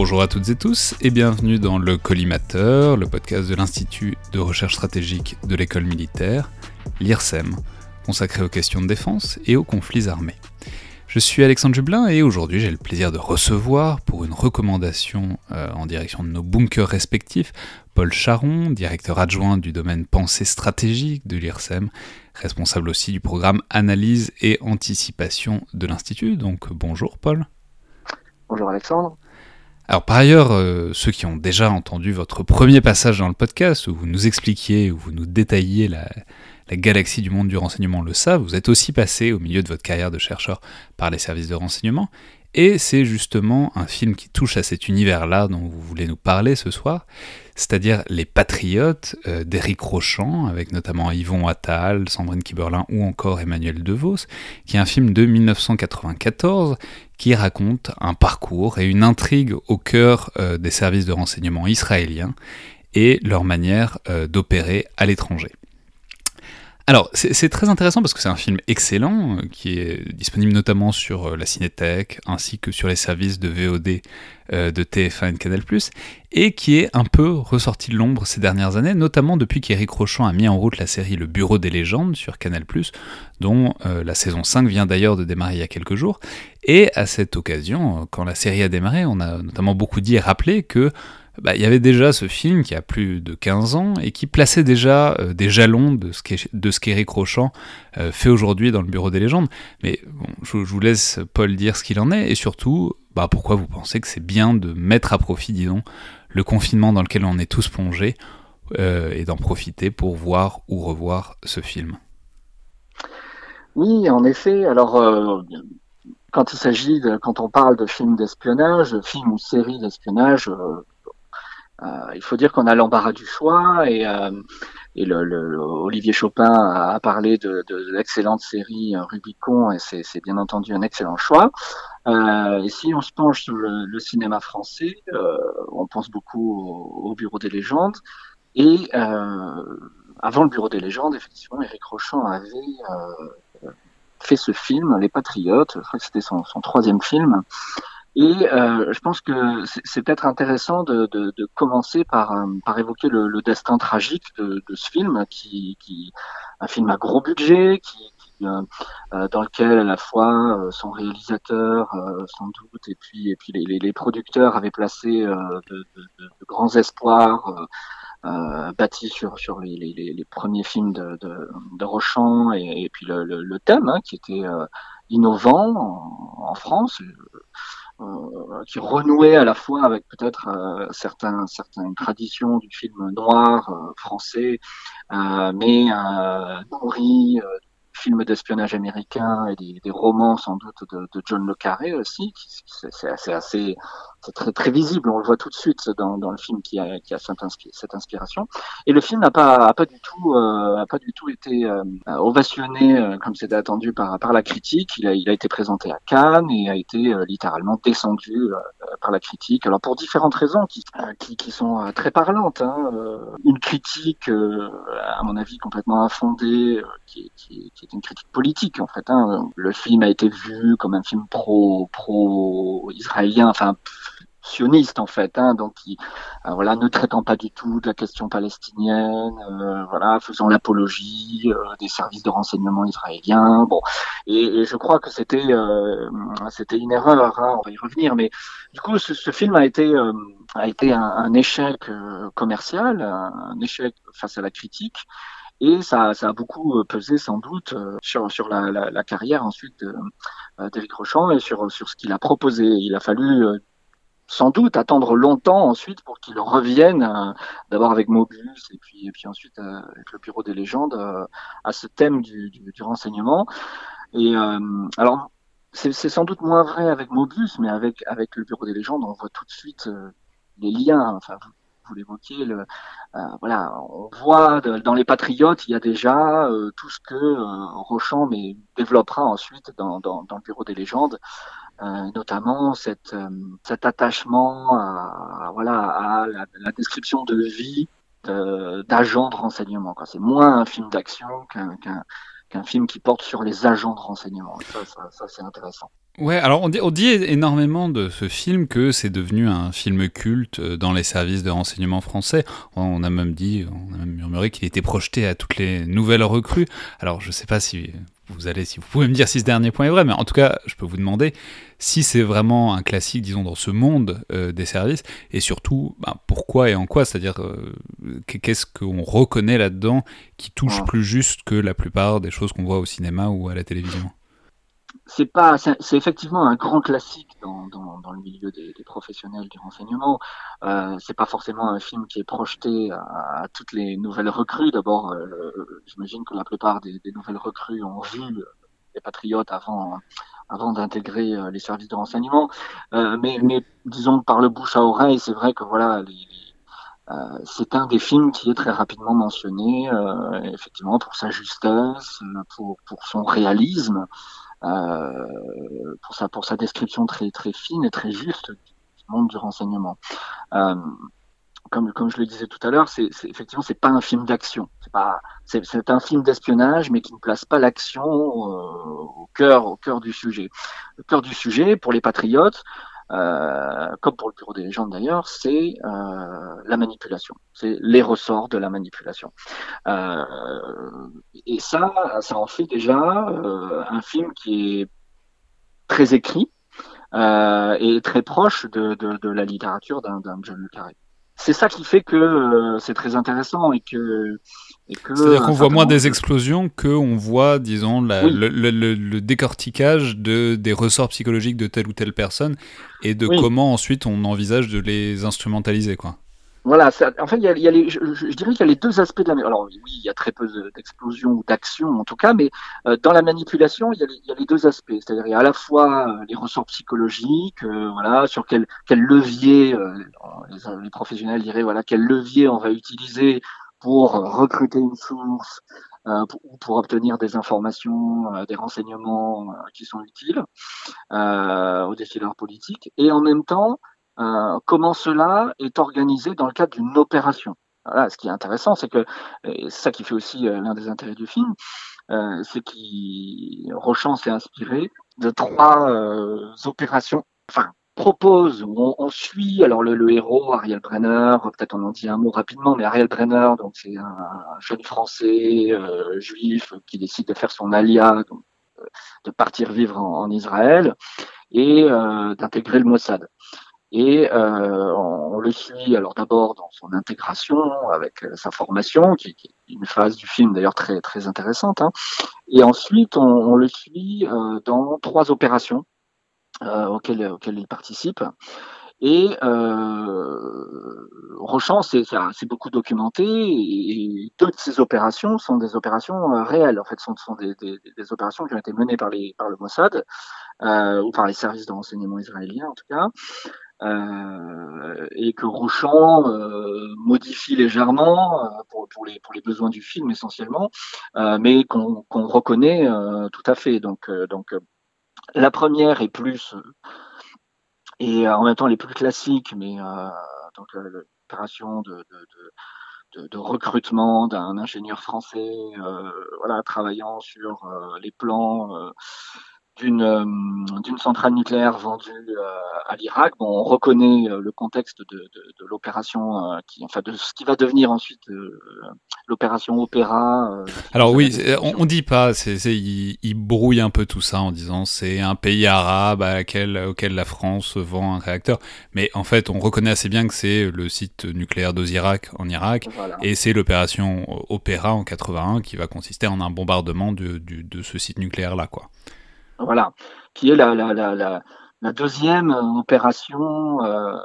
Bonjour à toutes et tous et bienvenue dans le Collimateur, le podcast de l'Institut de recherche stratégique de l'école militaire, l'IRSEM, consacré aux questions de défense et aux conflits armés. Je suis Alexandre Jublin et aujourd'hui j'ai le plaisir de recevoir pour une recommandation euh, en direction de nos bunkers respectifs Paul Charon, directeur adjoint du domaine pensée stratégique de l'IRSEM, responsable aussi du programme analyse et anticipation de l'Institut. Donc bonjour Paul. Bonjour Alexandre. Alors par ailleurs, euh, ceux qui ont déjà entendu votre premier passage dans le podcast, où vous nous expliquiez, où vous nous détailliez la, la galaxie du monde du renseignement le savent, vous êtes aussi passé au milieu de votre carrière de chercheur par les services de renseignement, et c'est justement un film qui touche à cet univers-là dont vous voulez nous parler ce soir, c'est-à-dire Les Patriotes euh, d'Éric avec notamment Yvon Attal, Sandrine Kiberlin ou encore Emmanuel DeVos, qui est un film de 1994 qui raconte un parcours et une intrigue au cœur euh, des services de renseignement israéliens et leur manière euh, d'opérer à l'étranger. Alors, c'est très intéressant parce que c'est un film excellent euh, qui est disponible notamment sur la Cinétech ainsi que sur les services de VOD de TF1 et de Canal+, et qui est un peu ressorti de l'ombre ces dernières années, notamment depuis qu'Éric Rochant a mis en route la série Le Bureau des légendes sur Canal+, dont la saison 5 vient d'ailleurs de démarrer il y a quelques jours, et à cette occasion, quand la série a démarré, on a notamment beaucoup dit et rappelé que bah, il y avait déjà ce film qui a plus de 15 ans et qui plaçait déjà euh, des jalons de ce qu'Éric Rochant euh, fait aujourd'hui dans le Bureau des légendes. Mais je, vous laisse Paul dire ce qu'il en est et surtout bah, pourquoi vous pensez que c'est bien de mettre à profit, disons, le confinement dans lequel on est tous plongés euh, et d'en profiter pour voir ou revoir ce film. Oui, en effet. Alors, quand il s'agit de, quand on parle de films d'espionnage, films ou séries d'espionnage, il faut dire qu'on a l'embarras du choix et, euh, et le, le, Olivier Chopin a parlé de, de, l'excellente série Rubicon et c'est, bien entendu un excellent choix. Euh, et si on se penche sur le, le cinéma français, on pense beaucoup au, au, Bureau des légendes et avant le Bureau des légendes, effectivement, Eric Rochant avait fait ce film, Les Patriotes. Je crois que c'était son, son, troisième film. Et euh, je pense que c'est peut-être intéressant de, de, de, commencer par, euh, par évoquer le, le destin tragique de, de, ce film, qui, qui un film à gros budget, qui, euh, euh dans lequel à la fois son réalisateur, sans doute, et puis et puis les, les producteurs avaient placé de, de, grands espoirs euh, bâti sur sur les, les, les, premiers films de, de, de Rochant et, et puis le, le, le thème hein, qui était euh, innovant en, en France, qui renouait à la fois avec peut-être euh, certains certaines traditions du film noir euh, français, mais nourri films d'espionnage américain et des, des, romans sans doute de, de John le Carré aussi. C'est assez c'est très très visible, on le voit tout de suite dans, dans le film qui a, qui a cette, inspiration. Et le film n'a pas, pas du tout, euh, pas du tout été euh, ovationné euh, comme c'était attendu par, par la critique. Il a, il a été présenté à Cannes et a été euh, littéralement descendu par la critique. Alors pour différentes raisons qui, qui, qui sont très parlantes. Hein. Une critique, à mon avis, complètement infondée, qui, qui, qui, est une critique politique en fait. Hein. Le film a été vu comme un film pro pro israélien, enfin sioniste en fait, hein, donc qui, euh, voilà, ne traitant pas du tout de la question palestinienne, euh, voilà, faisant l'apologie euh, des services de renseignement israéliens, bon, et, je crois que c'était c'était une erreur, hein, on va y revenir, mais du coup ce, ce film a été a été un, un échec commercial, un, échec face à la critique. Et ça, ça a beaucoup pesé sans doute sur, sur la, la, la carrière ensuite d'Éric Rochant et sur, sur ce qu'il a proposé. Il a fallu sans doute attendre longtemps ensuite pour qu'il revienne, euh, d'abord avec Mobius et puis, et puis ensuite euh, avec le Bureau des légendes, euh, à ce thème du, du, renseignement. Et alors, c'est sans doute moins vrai avec Mobius, mais avec, avec le Bureau des légendes, on voit tout de suite les liens. Enfin, vous, vous l'évoquiez, voilà, on voit dans les Patriotes, il y a déjà tout ce que Rochant mais développera ensuite dans, dans le Bureau des légendes. Euh, notamment cette, euh, cet attachement à, voilà, à la, description de vie d'agents de renseignement. C'est moins un film d'action qu'un film qui porte sur les agents de renseignement. Ça, ça, ça c'est intéressant. Ouais, alors on dit, on dit énormément de ce film que c'est devenu un film culte euh, dans les services de renseignement français. On a même dit, on a même murmuré qu'il était projeté à toutes les nouvelles recrues. Alors je sais pas si vous allez, si vous pouvez me dire si ce dernier point est vrai, mais en tout cas, je peux vous demander si c'est vraiment un classique, disons, dans ce monde euh, des services, et surtout, ben, pourquoi et en quoi, c'est-à-dire, euh, qu'est-ce qu'on reconnaît là-dedans qui touche plus juste que la plupart des choses qu'on voit au cinéma ou à la télévision? C'est pas, c'est effectivement un grand classique dans, dans, le milieu des, professionnels du renseignement. Euh, c'est pas forcément un film qui est projeté à, toutes les nouvelles recrues. D'abord, euh, j'imagine que la plupart des, nouvelles recrues ont vu les patriotes avant, avant d'intégrer euh, les services de renseignement. Euh, mais, mais disons par le bouche à oreille, c'est vrai que voilà, euh, c'est un des films qui est très rapidement mentionné, euh, effectivement pour sa justesse, pour, pour son réalisme. Euh, pour sa pour sa description très très fine et très juste du monde du renseignement. Euh, comme, comme je le disais tout à l'heure, c'est effectivement c'est pas un film d'action, c'est pas c'est un film d'espionnage, mais qui ne place pas l'action euh, au cœur au cœur du sujet. Le cœur du sujet pour les patriotes, euh, comme pour le Bureau des légendes d'ailleurs, c'est euh, la manipulation, c'est les ressorts de la manipulation. Euh, et ça, ça en fait déjà euh, un film qui est très écrit euh, et très proche de, de, de la littérature d'un John le Carré c'est ça qui fait que euh, c'est très intéressant et que. que C'est-à-dire qu'on voit moins des explosions qu'on voit, disons, la, le, le, le, décortiquage de, des ressorts psychologiques de telle ou telle personne et de comment ensuite on envisage de les instrumentaliser, quoi. Voilà, en fait, il y a, les, je, dirais qu'il y a les deux aspects de la. Alors oui, il y a très peu d'explosions ou d'actions en tout cas, mais euh, dans la manipulation, il y, a les, deux aspects. C'est-à-dire il y a à la fois euh, les ressorts psychologiques, euh, voilà, sur quel, quel levier euh, les, les, professionnels diraient, voilà, quel levier on va utiliser pour recruter une source ou pour, pour, obtenir des informations, des renseignements qui sont utiles aux décideurs politiques, et en même temps euh, comment cela est organisé dans le cadre d'une opération? Voilà, ce qui est intéressant, c'est que c'est ça qui fait aussi euh, l'un des intérêts du film, euh, c'est qu'il Rochant s'est inspiré de trois euh, opérations, enfin propose, on, on, suit alors le, le, héros Ariel Brenner, peut-être on en dit un mot rapidement, mais Ariel Brenner, donc c'est un, un, jeune Français euh, juif qui décide de faire son alia, donc, de partir vivre en, en Israël et d'intégrer le Mossad. Et euh, on, le suit alors d'abord dans son intégration avec euh, sa formation, qui, est une phase du film d'ailleurs très très intéressante. Hein. Et ensuite, on, le suit euh, dans trois opérations euh, auxquelles, auxquelles il participe. Et euh, Rochant c'est beaucoup documenté et deux de ces opérations sont des opérations réelles. En fait, sont, sont des, des, des, opérations qui ont été menées par, les, par le Mossad ou par les services de renseignement israéliens en tout cas. Euh, et que Rochant euh, modifie légèrement euh, pour, les, besoins du film essentiellement, mais qu'on reconnaît tout à fait. Donc, donc la première est plus et en même temps les plus classiques, mais donc l'opération de, de recrutement d'un ingénieur français, voilà, travaillant sur les plans d'une euh, d'une centrale nucléaire vendue euh, à l'Irak. Bon, on reconnaît euh, le contexte de, de, de l'opération, qui, enfin, de ce qui va devenir ensuite l'opération Opéra. Alors oui, on, on, dit pas, c'est, il, il, brouille un peu tout ça en disant c'est un pays arabe à laquelle, auquel la France vend un réacteur, mais en fait, on reconnaît assez bien que c'est le site nucléaire d'Ozirak en Irak, voilà. et c'est l'opération Opéra en 81 qui va consister en un bombardement de, de, de ce site nucléaire là, quoi. Voilà, qui est la, la, la, la, deuxième opération euh,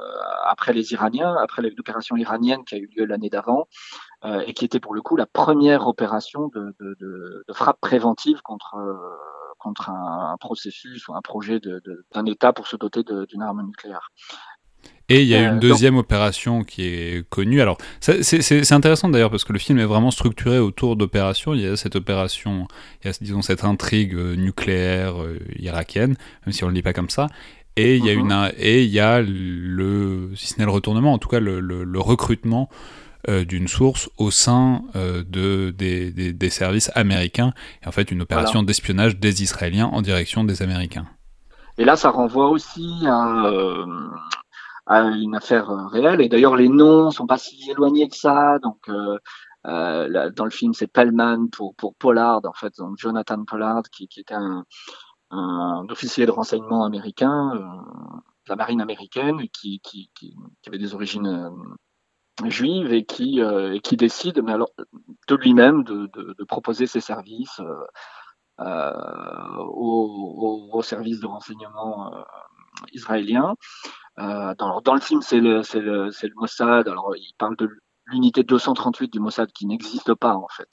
après les Iraniens, après l'opération iranienne qui a eu lieu l'année d'avant, euh, et qui était pour le coup la première opération de, de, de, de frappe préventive contre, euh, contre un, un, processus ou un projet d'un État pour se doter d'une arme nucléaire. Et il y a euh, une deuxième opération qui est connue. Alors, c'est intéressant d'ailleurs parce que le film est vraiment structuré autour d'opérations. Il y a cette opération, il y a disons cette intrigue euh, nucléaire euh, irakienne, même si on le dit pas comme ça. Et il y a une et il y a le si ce n'est le retournement, en tout cas le, le, le recrutement euh, d'une source au sein euh, de des, des, des, services américains. Et en fait, une opération voilà. d'espionnage des Israéliens en direction des Américains. Et là, ça renvoie aussi à, à une affaire réelle. Et d'ailleurs, les noms sont pas si éloignés que ça. Donc, euh, dans le film, c'est Pellman pour, pour Pollard, en fait, donc Jonathan Pollard, qui, qui était un, un, officier de renseignement américain, euh, de la marine américaine, qui, qui, qui, qui avait des origines euh, juives et qui, euh, et qui décide, mais alors de lui-même, de, de, de, proposer ses services aux, au, services de renseignement israélien. Euh, dans, le film, c'est le, Mossad. Alors, il parle de l'unité 238 du Mossad qui n'existe pas en fait.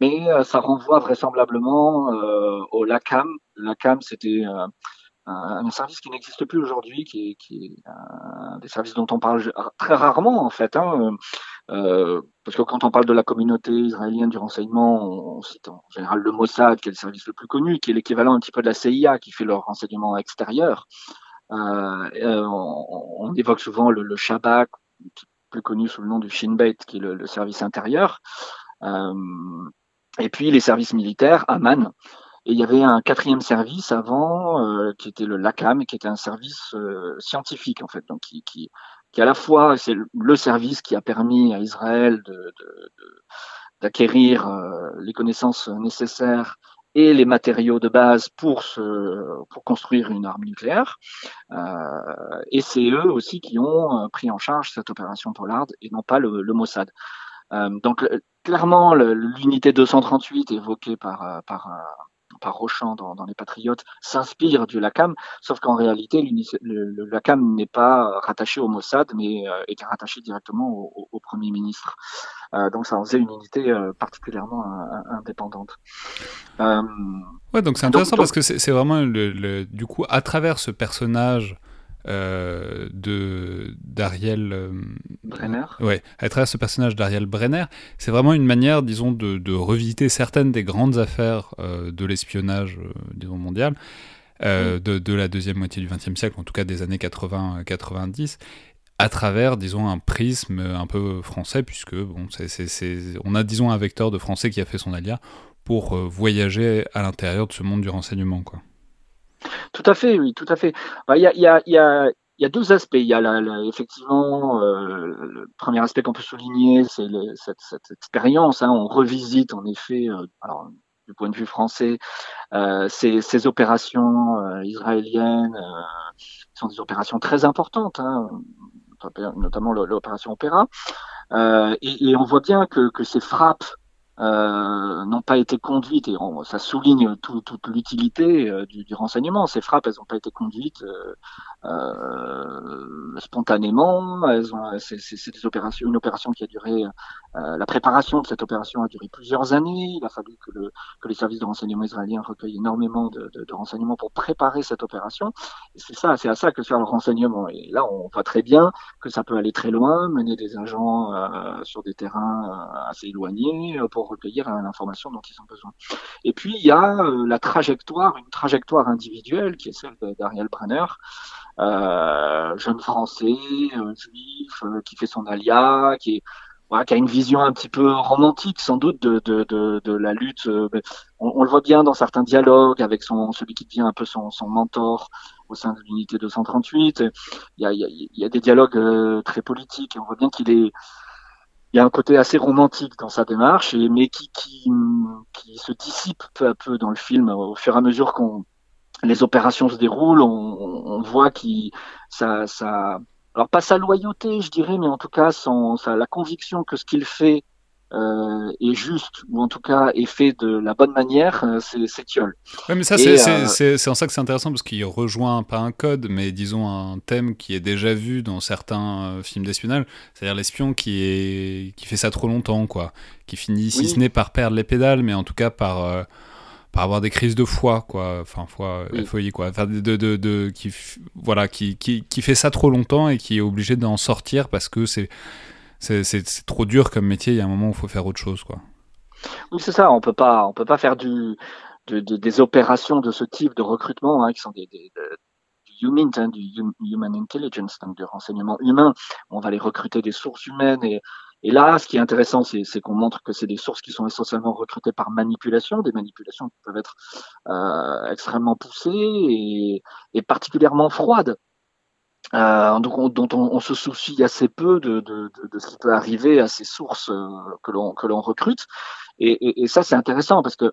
Mais euh, ça renvoie vraisemblablement euh, au LACAM. LACAM, c'était un, service qui n'existe plus aujourd'hui, qui qui est un des services dont on parle très rarement en fait. Hein, parce que quand on parle de la communauté israélienne du renseignement, on, cite en général le Mossad, qui est le service le plus connu, qui est l'équivalent un petit peu de la CIA, qui fait leur renseignement extérieur. Euh, on, on, évoque souvent le, le Shabak, plus connu sous le nom du Shin Bet, qui est le, service intérieur. Euh, et puis les services militaires, Aman. Et il y avait un quatrième service avant, euh, qui était le LACAM, qui était un service euh, scientifique en fait, donc qui, qui, à la fois c'est le, service qui a permis à Israël d'acquérir les connaissances nécessaires et les matériaux de base pour, se, pour construire une arme nucléaire. Euh, et c'est eux aussi qui ont euh, pris en charge cette opération Pollard et non pas le, le Mossad. Euh, donc clairement, l'unité 238 évoquée par, euh, par, euh, par Rochant dans, dans, Les Patriotes s'inspire du LACAM, sauf qu'en réalité, le, le, LACAM n'est pas rattaché au Mossad, mais euh, était rattaché directement au, au, Premier ministre. Euh, donc ça en faisait une unité euh, particulièrement indépendante. ouais, donc c'est intéressant parce que c'est vraiment le, du coup à travers ce personnage euh, de d'Ariel euh, Brenner. Ouais, à travers ce personnage d'Ariel Brenner, c'est vraiment une manière, disons, de, de, revisiter certaines des grandes affaires euh, de l'espionnage, disons, mondial, de, de, la deuxième moitié du XXe siècle, en tout cas des années 80-90 à travers, disons, un prisme un peu français, puisque bon, on a, disons, un vecteur de français qui a fait son alia pour voyager à l'intérieur de ce monde du renseignement, quoi. Tout à fait, oui, tout à fait. Il y a, deux aspects. Il y a effectivement euh, le premier aspect qu'on peut souligner, c'est cette, expérience. Hein. On revisite en effet, euh, du point de vue français, euh, ces, opérations israéliennes sont des opérations très importantes, hein, notamment l'opération Opéra. Et, on voit bien que ces frappes euh, n'ont pas été conduites, et on, ça souligne tout, toute l'utilité euh, du, du, renseignement. Ces frappes, elles n'ont pas été conduites euh, euh, spontanément. Elles ont, c'est, c'est, des opérations, une opération qui a duré. Euh, la préparation de cette opération a duré plusieurs années. Il a fallu que, le, que les services de renseignement israéliens recueillent énormément de, de, de renseignements pour préparer cette opération. C'est ça, c'est à ça que sert le renseignement. Et là, on voit très bien que ça peut aller très loin, mener des agents sur des terrains assez éloignés pour recueillir l'information dont ils ont besoin. Et puis il y a la trajectoire, une trajectoire individuelle qui est celle d'Ariel Brenner, euh, jeune français, euh, juif, euh, qui fait son alia, qui a une vision un petit peu romantique sans doute de, la lutte. On, le voit bien dans certains dialogues avec son, celui qui devient un peu son, mentor au sein de l'unité 238. Il y a, il y a, il y a des dialogues très politiques et on voit bien qu'il est il y a un côté assez romantique dans sa démarche, mais qui, qui, qui se dissipe peu à peu dans le film au fur et à mesure qu'on les opérations se déroulent, on, voit qu'il ça, ça, alors pas sa loyauté, je dirais, mais en tout cas son, ça, la conviction que ce qu'il fait euh, est juste, ou en tout cas est fait de la bonne manière, euh, c'est Tiol. Ouais, mais ça, euh, c'est en ça que c'est intéressant, parce qu'il rejoint pas un code, mais disons un thème qui est déjà vu dans certains films d'espionnage, c'est-à-dire l'espion qui, est, qui fait ça trop longtemps, quoi, qui finit, si oui. ce n'est par perdre les pédales, mais en tout cas par par avoir des crises de foi, quoi. Enfin, foi, oui. FOI, quoi. Enfin, de, de, de, qui, voilà, qui, qui, qui fait ça trop longtemps et qui est obligé d'en sortir parce que c'est c'est trop dur comme métier. Il y a un moment où il faut faire autre chose, quoi. Oui, c'est ça. On peut pas, on peut pas faire des opérations de ce type de recrutement hein, qui sont du human, hein, du human intelligence, donc du renseignement humain. On va les recruter des sources humaines et là, ce qui est intéressant, c'est qu'on montre que c'est des sources qui sont essentiellement recrutées par manipulation, des manipulations qui peuvent être euh, extrêmement poussées et particulièrement froides. Euh, donc dont on, on, se soucie assez peu de, de, de, de, ce qui peut arriver à ces sources euh, que l'on que l'on recrute. Et, et, et ça, c'est intéressant parce que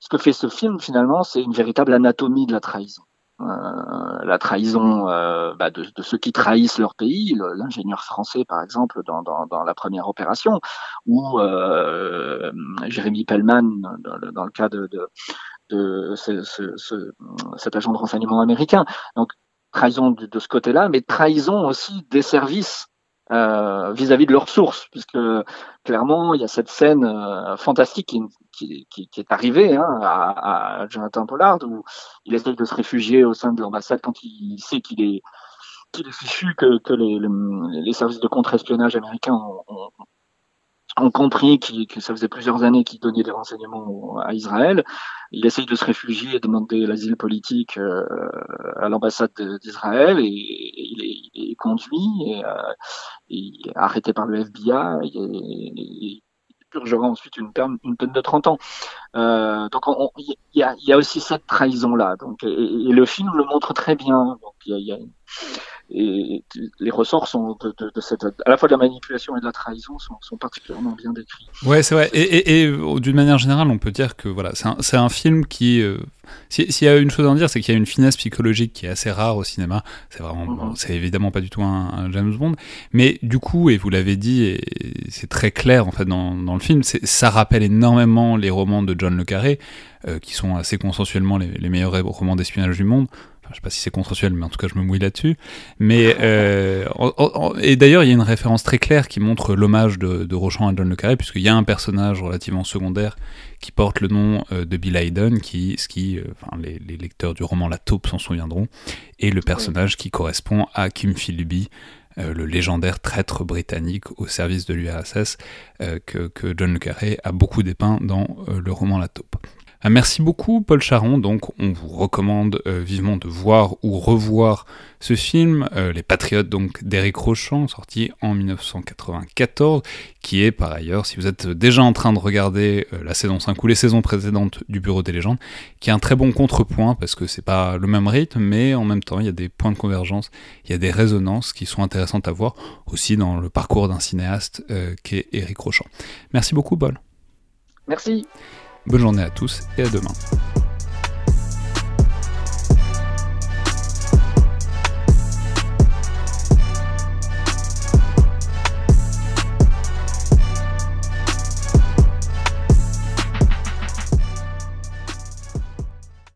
ce que fait ce film finalement, c'est une véritable anatomie de la trahison. Euh, la trahison euh, bah de, de, ceux qui trahissent leur pays, l'ingénieur français par exemple dans, dans, dans, la première opération, ou euh, Jérémy Pellman dans, dans, le cas de, de, de ce, ce, cet agent de renseignement américain. Donc trahison de, ce côté-là, mais trahison aussi des services euh, vis-à-vis -vis de leurs sources, puisque clairement il y a cette scène euh, fantastique qui, est arrivée hein, à, Jonathan Pollard où il essaie de se réfugier au sein de l'ambassade quand il sait qu'il est fichu que, les, services de contre-espionnage américains ont, ont compris que ça faisait plusieurs années qu'il donnait des renseignements à Israël. Il essaye de se réfugier et demander l'asile politique euh, à l'ambassade d'Israël et, il, est, il, est, conduit et, euh, arrêté par le FBI et, et purgera ensuite une peine, une peine de 30 ans. Euh, donc il y a, y a, aussi cette trahison là. Donc et, le film le montre très bien. Donc il y a, y a et les ressorts sont de, de, de, cette, à la fois de la manipulation et de la trahison sont, sont particulièrement bien décrits. Ouais, c'est vrai. Et, et, et d'une manière générale, on peut dire que voilà, c'est un, un, film qui, euh, s'il y a une chose à en dire, c'est qu'il y a une finesse psychologique qui est assez rare au cinéma. C'est vraiment, mm -hmm. bon, c'est évidemment pas du tout un, un, James Bond, mais du coup, et vous l'avez dit, et c'est très clair en fait dans, dans le film, ça rappelle énormément les romans de John le Carré, euh, qui sont assez consensuellement les, les meilleurs romans d'espionnage du monde. Enfin, je sais pas si c'est consensuel, mais en tout cas, je me mouille là-dessus. Mais euh, en, en, et d'ailleurs, il y a une référence très claire qui montre l'hommage de, de Rochon à John le Carré, puisqu'il y a un personnage relativement secondaire qui porte le nom euh, de Bill Hayden, qui, ce qui, euh, enfin, les, les, lecteurs du roman La Taupe s'en souviendront, et le personnage qui correspond à Kim Philby, euh, le légendaire traître britannique au service de l'URSS euh, que, que, John le Carré a beaucoup dépeint dans euh, le roman La Taupe. Ah, merci beaucoup Paul Charon, donc on vous recommande euh, vivement de voir ou revoir ce film, euh, Les Patriotes donc d'Éric Rochant, sorti en 1994, qui est par ailleurs, si vous êtes déjà en train de regarder euh, la saison 5 ou les saisons précédentes du Bureau des légendes, qui est un très bon contrepoint parce que c'est pas le même rythme, mais en même temps il y a des points de convergence, il y a des résonances qui sont intéressantes à voir aussi dans le parcours d'un cinéaste qu'est Éric Rochant. Merci beaucoup Paul. Merci. Bonne journée à tous et à demain.